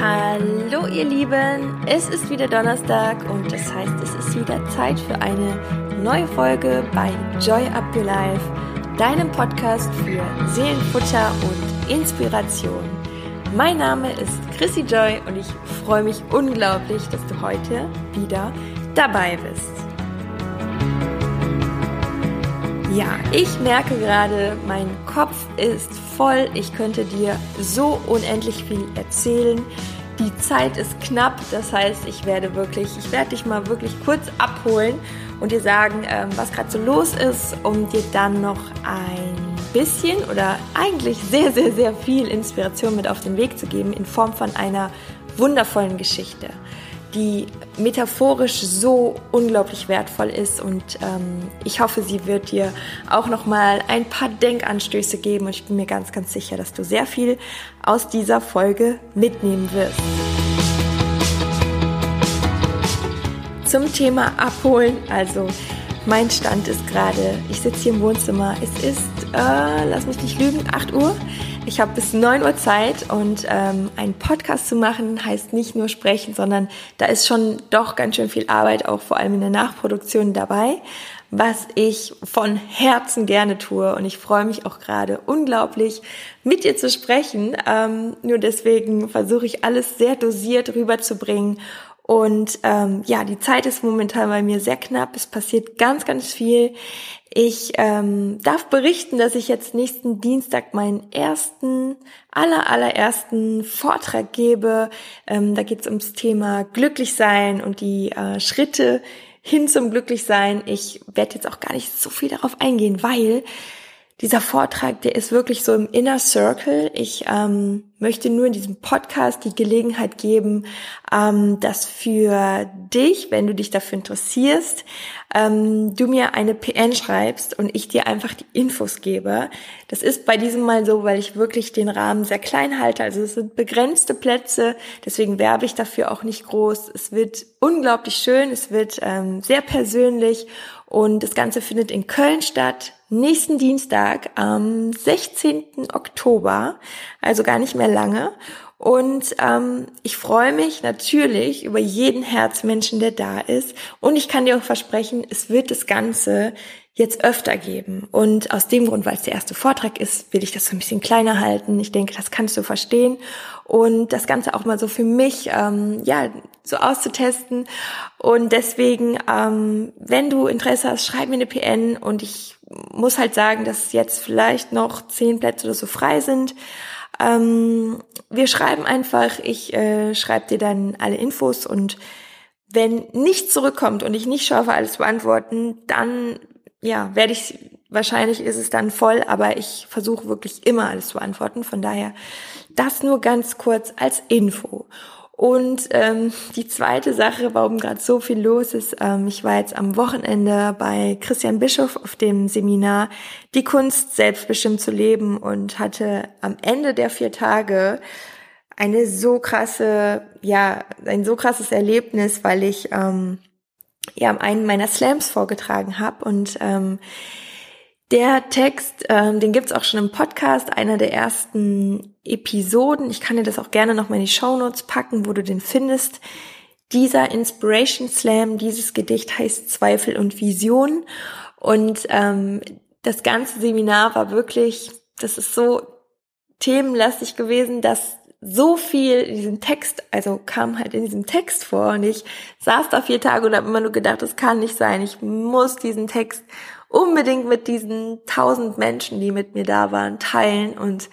Hallo ihr Lieben, es ist wieder Donnerstag und das heißt, es ist wieder Zeit für eine neue Folge bei Joy Up Your Life, deinem Podcast für Seelenfutter und Inspiration. Mein Name ist Chrissy Joy und ich freue mich unglaublich, dass du heute wieder dabei bist. Ja, ich merke gerade, mein Kopf ist voll. Ich könnte dir so unendlich viel erzählen. Die Zeit ist knapp, das heißt, ich werde wirklich, ich werde dich mal wirklich kurz abholen und dir sagen, ähm, was gerade so los ist, um dir dann noch ein bisschen oder eigentlich sehr, sehr, sehr viel Inspiration mit auf den Weg zu geben in Form von einer wundervollen Geschichte die metaphorisch so unglaublich wertvoll ist und ähm, ich hoffe, sie wird dir auch noch mal ein paar Denkanstöße geben und ich bin mir ganz, ganz sicher, dass du sehr viel aus dieser Folge mitnehmen wirst. Zum Thema Abholen, also mein Stand ist gerade, ich sitze hier im Wohnzimmer, es ist, äh, lass mich nicht lügen, 8 Uhr. Ich habe bis 9 Uhr Zeit und ähm, einen Podcast zu machen heißt nicht nur sprechen, sondern da ist schon doch ganz schön viel Arbeit, auch vor allem in der Nachproduktion dabei, was ich von Herzen gerne tue. Und ich freue mich auch gerade unglaublich, mit dir zu sprechen. Ähm, nur deswegen versuche ich alles sehr dosiert rüberzubringen und ähm, ja, die Zeit ist momentan bei mir sehr knapp. Es passiert ganz, ganz viel. Ich ähm, darf berichten, dass ich jetzt nächsten Dienstag meinen ersten, aller, allerersten Vortrag gebe. Ähm, da geht es ums Thema Glücklichsein und die äh, Schritte hin zum Glücklichsein. Ich werde jetzt auch gar nicht so viel darauf eingehen, weil dieser Vortrag, der ist wirklich so im Inner Circle. Ich ähm, möchte nur in diesem Podcast die Gelegenheit geben, ähm, dass für dich, wenn du dich dafür interessierst, ähm, du mir eine PN schreibst und ich dir einfach die Infos gebe. Das ist bei diesem Mal so, weil ich wirklich den Rahmen sehr klein halte. Also es sind begrenzte Plätze, deswegen werbe ich dafür auch nicht groß. Es wird unglaublich schön, es wird ähm, sehr persönlich und das Ganze findet in Köln statt, nächsten Dienstag am 16. Oktober, also gar nicht mehr lange. Und ähm, ich freue mich natürlich über jeden Herzmenschen, der da ist. Und ich kann dir auch versprechen, es wird das Ganze jetzt öfter geben. Und aus dem Grund, weil es der erste Vortrag ist, will ich das so ein bisschen kleiner halten. Ich denke, das kannst du verstehen. Und das Ganze auch mal so für mich, ähm, ja, so auszutesten. Und deswegen, ähm, wenn du Interesse hast, schreib mir eine PN. Und ich muss halt sagen, dass jetzt vielleicht noch zehn Plätze oder so frei sind. Ähm, wir schreiben einfach, ich äh, schreibe dir dann alle Infos und wenn nichts zurückkommt und ich nicht schaffe, alles zu beantworten, dann ja, werde ich, wahrscheinlich ist es dann voll, aber ich versuche wirklich immer alles zu beantworten. Von daher das nur ganz kurz als Info. Und ähm, die zweite Sache, warum gerade so viel los ist, ähm, ich war jetzt am Wochenende bei Christian Bischof auf dem Seminar Die Kunst, selbstbestimmt zu leben und hatte am Ende der vier Tage eine so krasse, ja, ein so krasses Erlebnis, weil ich ähm, ja einen meiner Slams vorgetragen habe und ähm, der Text, ähm, den gibt's auch schon im Podcast, einer der ersten Episoden. Ich kann dir das auch gerne noch mal in die Show Notes packen, wo du den findest. Dieser Inspiration Slam, dieses Gedicht heißt Zweifel und Vision. Und ähm, das ganze Seminar war wirklich, das ist so themenlastig gewesen, dass so viel in diesem Text, also kam halt in diesem Text vor und ich saß da vier Tage und habe immer nur gedacht, das kann nicht sein. Ich muss diesen Text unbedingt mit diesen tausend Menschen, die mit mir da waren, teilen. Und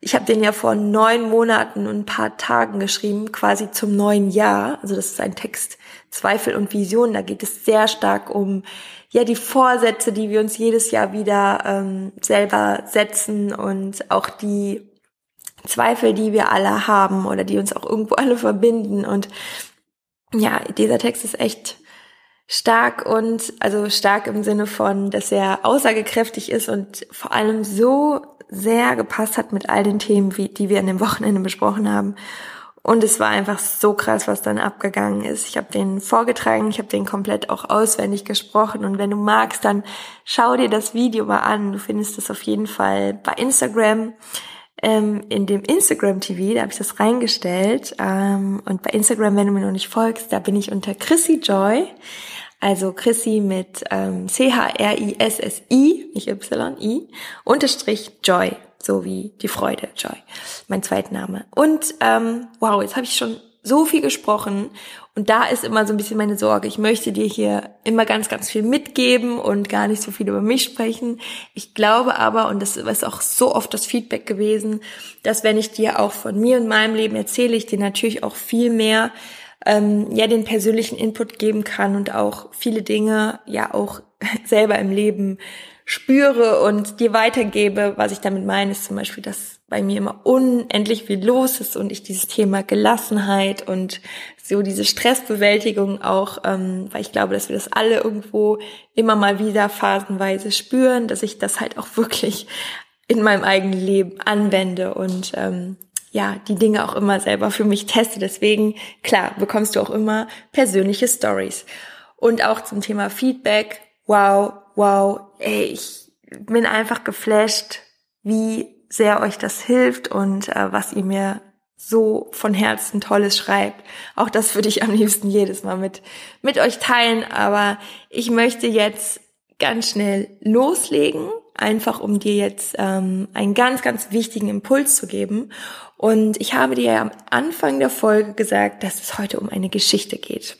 ich habe den ja vor neun Monaten und ein paar Tagen geschrieben, quasi zum neuen Jahr. Also das ist ein Text Zweifel und Vision. Da geht es sehr stark um ja die Vorsätze, die wir uns jedes Jahr wieder ähm, selber setzen und auch die Zweifel, die wir alle haben oder die uns auch irgendwo alle verbinden. Und ja, dieser Text ist echt stark und also stark im Sinne von, dass er aussagekräftig ist und vor allem so sehr gepasst hat mit all den Themen, wie, die wir an dem Wochenende besprochen haben. Und es war einfach so krass, was dann abgegangen ist. Ich habe den vorgetragen, ich habe den komplett auch auswendig gesprochen. Und wenn du magst, dann schau dir das Video mal an. Du findest es auf jeden Fall bei Instagram. ähm, in dem Instagram TV, da habe ich das reingestellt. Ähm, und bei Instagram, wenn du mir noch nicht folgst, da bin ich unter Chrissy Joy. Also Chrissy mit ähm, C-H-R-I-S-S-I, nicht Y-I, unterstrich Joy, so wie die Freude, Joy, mein Zweitname. Und ähm, wow, jetzt habe ich schon so viel gesprochen und da ist immer so ein bisschen meine Sorge. Ich möchte dir hier immer ganz, ganz viel mitgeben und gar nicht so viel über mich sprechen. Ich glaube aber, und das ist auch so oft das Feedback gewesen, dass wenn ich dir auch von mir und meinem Leben erzähle, ich dir natürlich auch viel mehr ähm, ja den persönlichen Input geben kann und auch viele Dinge ja auch selber im Leben spüre und dir weitergebe. Was ich damit meine, ist zum Beispiel, dass bei mir immer unendlich viel los ist und ich dieses Thema Gelassenheit und so diese Stressbewältigung auch, ähm, weil ich glaube, dass wir das alle irgendwo immer mal wieder phasenweise spüren, dass ich das halt auch wirklich in meinem eigenen Leben anwende und ähm, ja, die Dinge auch immer selber für mich teste. Deswegen, klar, bekommst du auch immer persönliche Stories. Und auch zum Thema Feedback. Wow, wow, ey, ich bin einfach geflasht, wie sehr euch das hilft und äh, was ihr mir so von Herzen Tolles schreibt. Auch das würde ich am liebsten jedes Mal mit, mit euch teilen. Aber ich möchte jetzt ganz schnell loslegen, einfach um dir jetzt ähm, einen ganz, ganz wichtigen Impuls zu geben. Und ich habe dir ja am Anfang der Folge gesagt, dass es heute um eine Geschichte geht.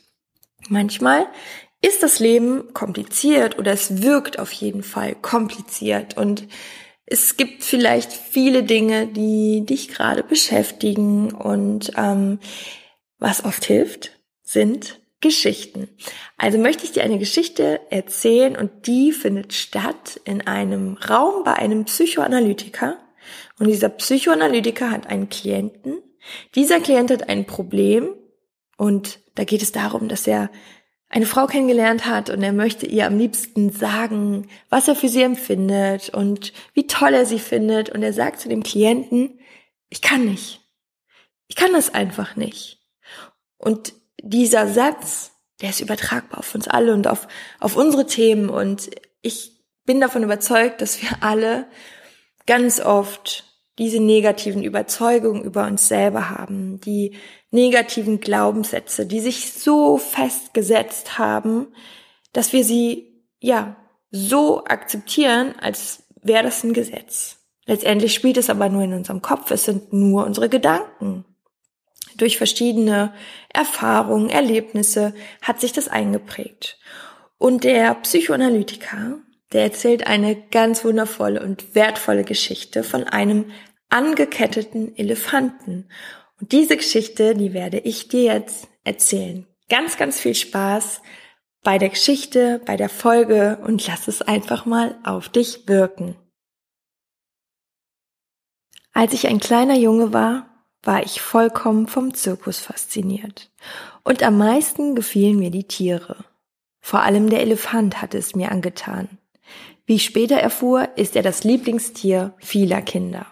Manchmal ist das Leben kompliziert oder es wirkt auf jeden Fall kompliziert und es gibt vielleicht viele Dinge, die dich gerade beschäftigen und ähm, was oft hilft, sind Geschichten. Also möchte ich dir eine Geschichte erzählen und die findet statt in einem Raum bei einem Psychoanalytiker. Und dieser Psychoanalytiker hat einen Klienten. Dieser Klient hat ein Problem und da geht es darum, dass er eine Frau kennengelernt hat und er möchte ihr am liebsten sagen, was er für sie empfindet und wie toll er sie findet. Und er sagt zu dem Klienten, ich kann nicht. Ich kann das einfach nicht. Und dieser Satz, der ist übertragbar auf uns alle und auf, auf unsere Themen. Und ich bin davon überzeugt, dass wir alle ganz oft diese negativen Überzeugungen über uns selber haben, die negativen Glaubenssätze, die sich so festgesetzt haben, dass wir sie, ja, so akzeptieren, als wäre das ein Gesetz. Letztendlich spielt es aber nur in unserem Kopf, es sind nur unsere Gedanken. Durch verschiedene Erfahrungen, Erlebnisse hat sich das eingeprägt. Und der Psychoanalytiker, der erzählt eine ganz wundervolle und wertvolle Geschichte von einem angeketteten Elefanten. Und diese Geschichte, die werde ich dir jetzt erzählen. Ganz, ganz viel Spaß bei der Geschichte, bei der Folge und lass es einfach mal auf dich wirken. Als ich ein kleiner Junge war, war ich vollkommen vom Zirkus fasziniert. Und am meisten gefielen mir die Tiere. Vor allem der Elefant hatte es mir angetan. Wie ich später erfuhr, ist er das Lieblingstier vieler Kinder.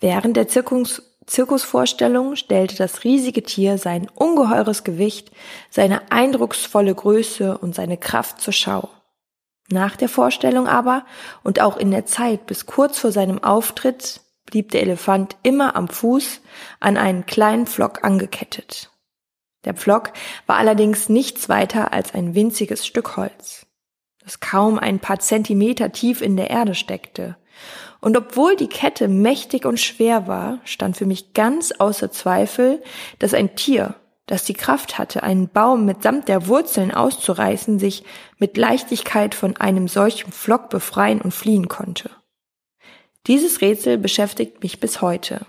Während der Zirkus, Zirkusvorstellung stellte das riesige Tier sein ungeheures Gewicht, seine eindrucksvolle Größe und seine Kraft zur Schau. Nach der Vorstellung aber und auch in der Zeit bis kurz vor seinem Auftritt blieb der Elefant immer am Fuß an einen kleinen Pflock angekettet. Der Pflock war allerdings nichts weiter als ein winziges Stück Holz, das kaum ein paar Zentimeter tief in der Erde steckte und obwohl die Kette mächtig und schwer war, stand für mich ganz außer Zweifel, dass ein Tier, das die Kraft hatte, einen Baum mitsamt der Wurzeln auszureißen, sich mit Leichtigkeit von einem solchen Flock befreien und fliehen konnte. Dieses Rätsel beschäftigt mich bis heute.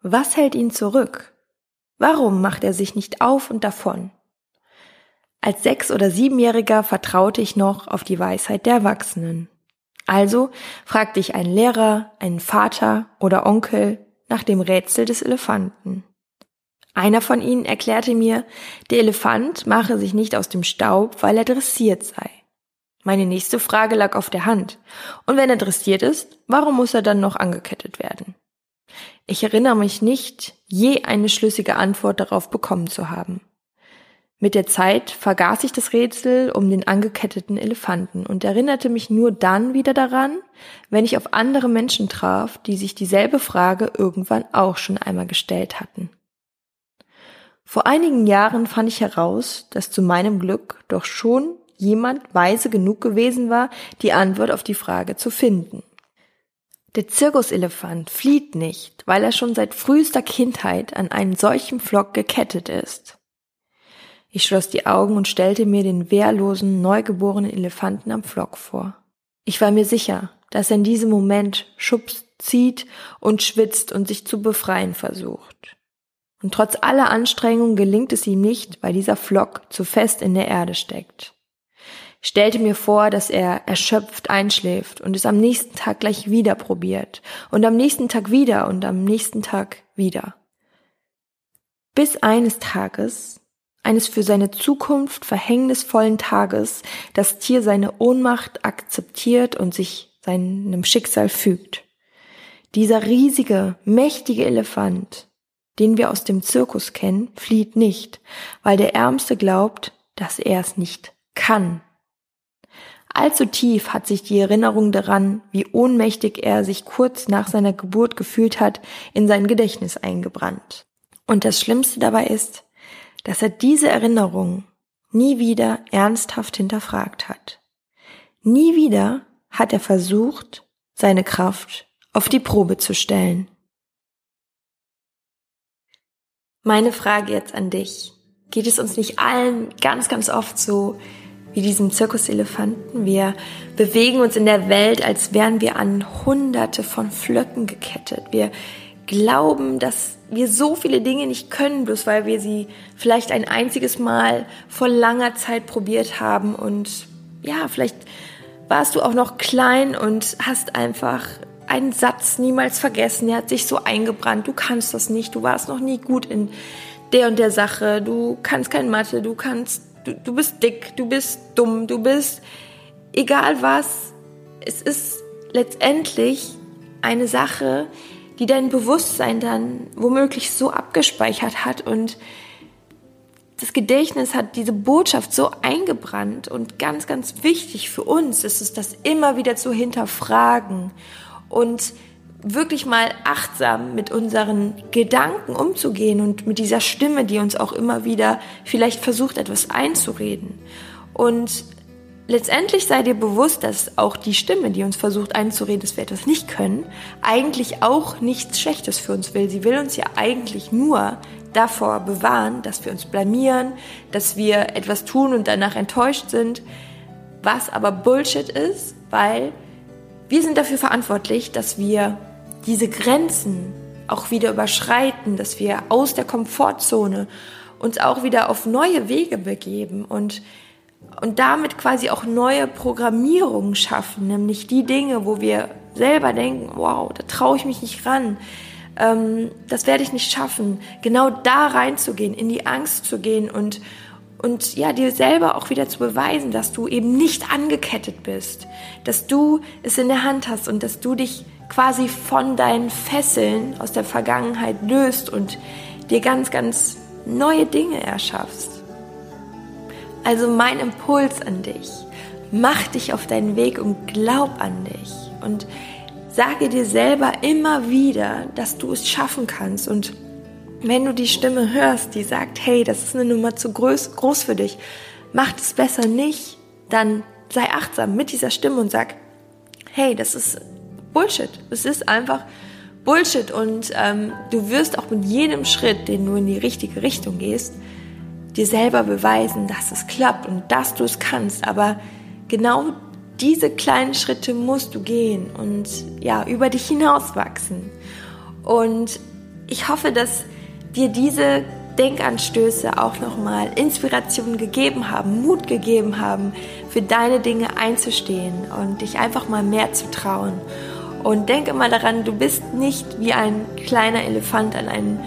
Was hält ihn zurück? Warum macht er sich nicht auf und davon? Als Sechs- oder Siebenjähriger vertraute ich noch auf die Weisheit der Erwachsenen. Also fragte ich einen Lehrer, einen Vater oder Onkel nach dem Rätsel des Elefanten. Einer von ihnen erklärte mir, der Elefant mache sich nicht aus dem Staub, weil er dressiert sei. Meine nächste Frage lag auf der Hand. Und wenn er dressiert ist, warum muss er dann noch angekettet werden? Ich erinnere mich nicht, je eine schlüssige Antwort darauf bekommen zu haben. Mit der Zeit vergaß ich das Rätsel um den angeketteten Elefanten und erinnerte mich nur dann wieder daran, wenn ich auf andere Menschen traf, die sich dieselbe Frage irgendwann auch schon einmal gestellt hatten. Vor einigen Jahren fand ich heraus, dass zu meinem Glück doch schon jemand weise genug gewesen war, die Antwort auf die Frage zu finden. Der Zirkuselefant flieht nicht, weil er schon seit frühester Kindheit an einen solchen Flock gekettet ist. Ich schloss die Augen und stellte mir den wehrlosen, neugeborenen Elefanten am Flock vor. Ich war mir sicher, dass er in diesem Moment schubst, zieht und schwitzt und sich zu befreien versucht. Und trotz aller Anstrengungen gelingt es ihm nicht, weil dieser Flock zu fest in der Erde steckt. Stellte mir vor, dass er erschöpft einschläft und es am nächsten Tag gleich wieder probiert und am nächsten Tag wieder und am nächsten Tag wieder. Bis eines Tages eines für seine Zukunft verhängnisvollen Tages das Tier seine Ohnmacht akzeptiert und sich seinem Schicksal fügt. Dieser riesige, mächtige Elefant, den wir aus dem Zirkus kennen, flieht nicht, weil der Ärmste glaubt, dass er es nicht kann. Allzu tief hat sich die Erinnerung daran, wie ohnmächtig er sich kurz nach seiner Geburt gefühlt hat, in sein Gedächtnis eingebrannt. Und das Schlimmste dabei ist, dass er diese Erinnerung nie wieder ernsthaft hinterfragt hat. Nie wieder hat er versucht, seine Kraft auf die Probe zu stellen. Meine Frage jetzt an dich. Geht es uns nicht allen ganz, ganz oft so wie diesem Zirkuselefanten? Wir bewegen uns in der Welt, als wären wir an hunderte von Flöcken gekettet. Wir glauben, dass wir so viele Dinge nicht können, bloß weil wir sie vielleicht ein einziges Mal vor langer Zeit probiert haben. Und ja, vielleicht warst du auch noch klein und hast einfach einen Satz niemals vergessen. Der hat sich so eingebrannt. Du kannst das nicht. Du warst noch nie gut in der und der Sache. Du kannst kein Mathe. Du kannst, du, du bist dick. Du bist dumm. Du bist egal was. Es ist letztendlich eine Sache, die dein Bewusstsein dann womöglich so abgespeichert hat und das Gedächtnis hat diese Botschaft so eingebrannt und ganz, ganz wichtig für uns ist es, das immer wieder zu hinterfragen und wirklich mal achtsam mit unseren Gedanken umzugehen und mit dieser Stimme, die uns auch immer wieder vielleicht versucht, etwas einzureden. Und Letztendlich sei dir bewusst, dass auch die Stimme, die uns versucht einzureden, dass wir etwas nicht können, eigentlich auch nichts Schlechtes für uns will. Sie will uns ja eigentlich nur davor bewahren, dass wir uns blamieren, dass wir etwas tun und danach enttäuscht sind, was aber Bullshit ist, weil wir sind dafür verantwortlich, dass wir diese Grenzen auch wieder überschreiten, dass wir aus der Komfortzone uns auch wieder auf neue Wege begeben und und damit quasi auch neue Programmierungen schaffen, nämlich die Dinge, wo wir selber denken, wow, da traue ich mich nicht ran, ähm, das werde ich nicht schaffen, genau da reinzugehen, in die Angst zu gehen und und ja, dir selber auch wieder zu beweisen, dass du eben nicht angekettet bist, dass du es in der Hand hast und dass du dich quasi von deinen Fesseln aus der Vergangenheit löst und dir ganz, ganz neue Dinge erschaffst. Also mein Impuls an dich. Mach dich auf deinen Weg und glaub an dich. Und sage dir selber immer wieder, dass du es schaffen kannst. Und wenn du die Stimme hörst, die sagt, hey, das ist eine Nummer zu groß, groß für dich, mach es besser nicht, dann sei achtsam mit dieser Stimme und sag, hey, das ist Bullshit. Es ist einfach Bullshit. Und ähm, du wirst auch mit jedem Schritt, den du in die richtige Richtung gehst, dir selber beweisen, dass es klappt und dass du es kannst. Aber genau diese kleinen Schritte musst du gehen und ja, über dich hinauswachsen. Und ich hoffe, dass dir diese Denkanstöße auch nochmal Inspiration gegeben haben, Mut gegeben haben, für deine Dinge einzustehen und dich einfach mal mehr zu trauen. Und denke mal daran, du bist nicht wie ein kleiner Elefant an einen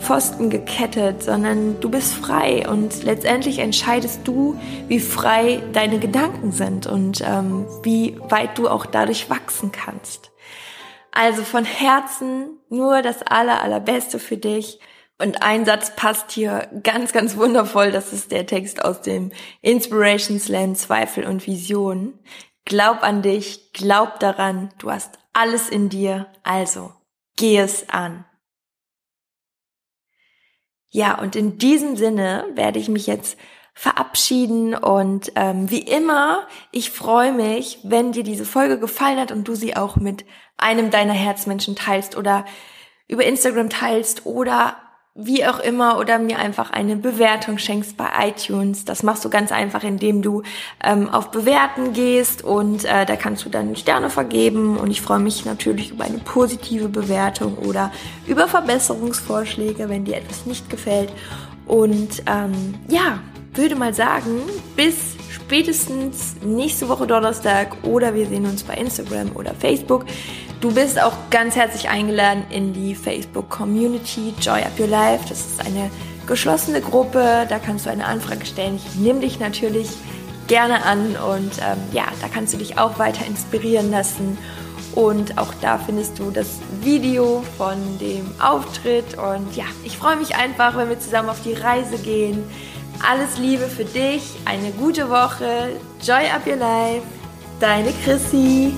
Pfosten gekettet, sondern du bist frei und letztendlich entscheidest du, wie frei deine Gedanken sind und ähm, wie weit du auch dadurch wachsen kannst. Also von Herzen nur das aller, allerbeste für dich Und ein Satz passt hier ganz, ganz wundervoll. Das ist der Text aus dem Inspiration Slam Zweifel und Vision. Glaub an dich, glaub daran, du hast alles in dir, also geh es an. Ja, und in diesem Sinne werde ich mich jetzt verabschieden und ähm, wie immer, ich freue mich, wenn dir diese Folge gefallen hat und du sie auch mit einem deiner Herzmenschen teilst oder über Instagram teilst oder wie auch immer oder mir einfach eine Bewertung schenkst bei iTunes. Das machst du ganz einfach, indem du ähm, auf Bewerten gehst und äh, da kannst du dann Sterne vergeben und ich freue mich natürlich über eine positive Bewertung oder über Verbesserungsvorschläge, wenn dir etwas nicht gefällt. Und ähm, ja, würde mal sagen, bis spätestens nächste Woche Donnerstag oder wir sehen uns bei Instagram oder Facebook. Du bist auch ganz herzlich eingeladen in die Facebook Community Joy Up Your Life. Das ist eine geschlossene Gruppe, da kannst du eine Anfrage stellen. Ich nehme dich natürlich gerne an und ähm, ja, da kannst du dich auch weiter inspirieren lassen. Und auch da findest du das Video von dem Auftritt. Und ja, ich freue mich einfach, wenn wir zusammen auf die Reise gehen. Alles Liebe für dich, eine gute Woche. Joy up your life. Deine Chrissy.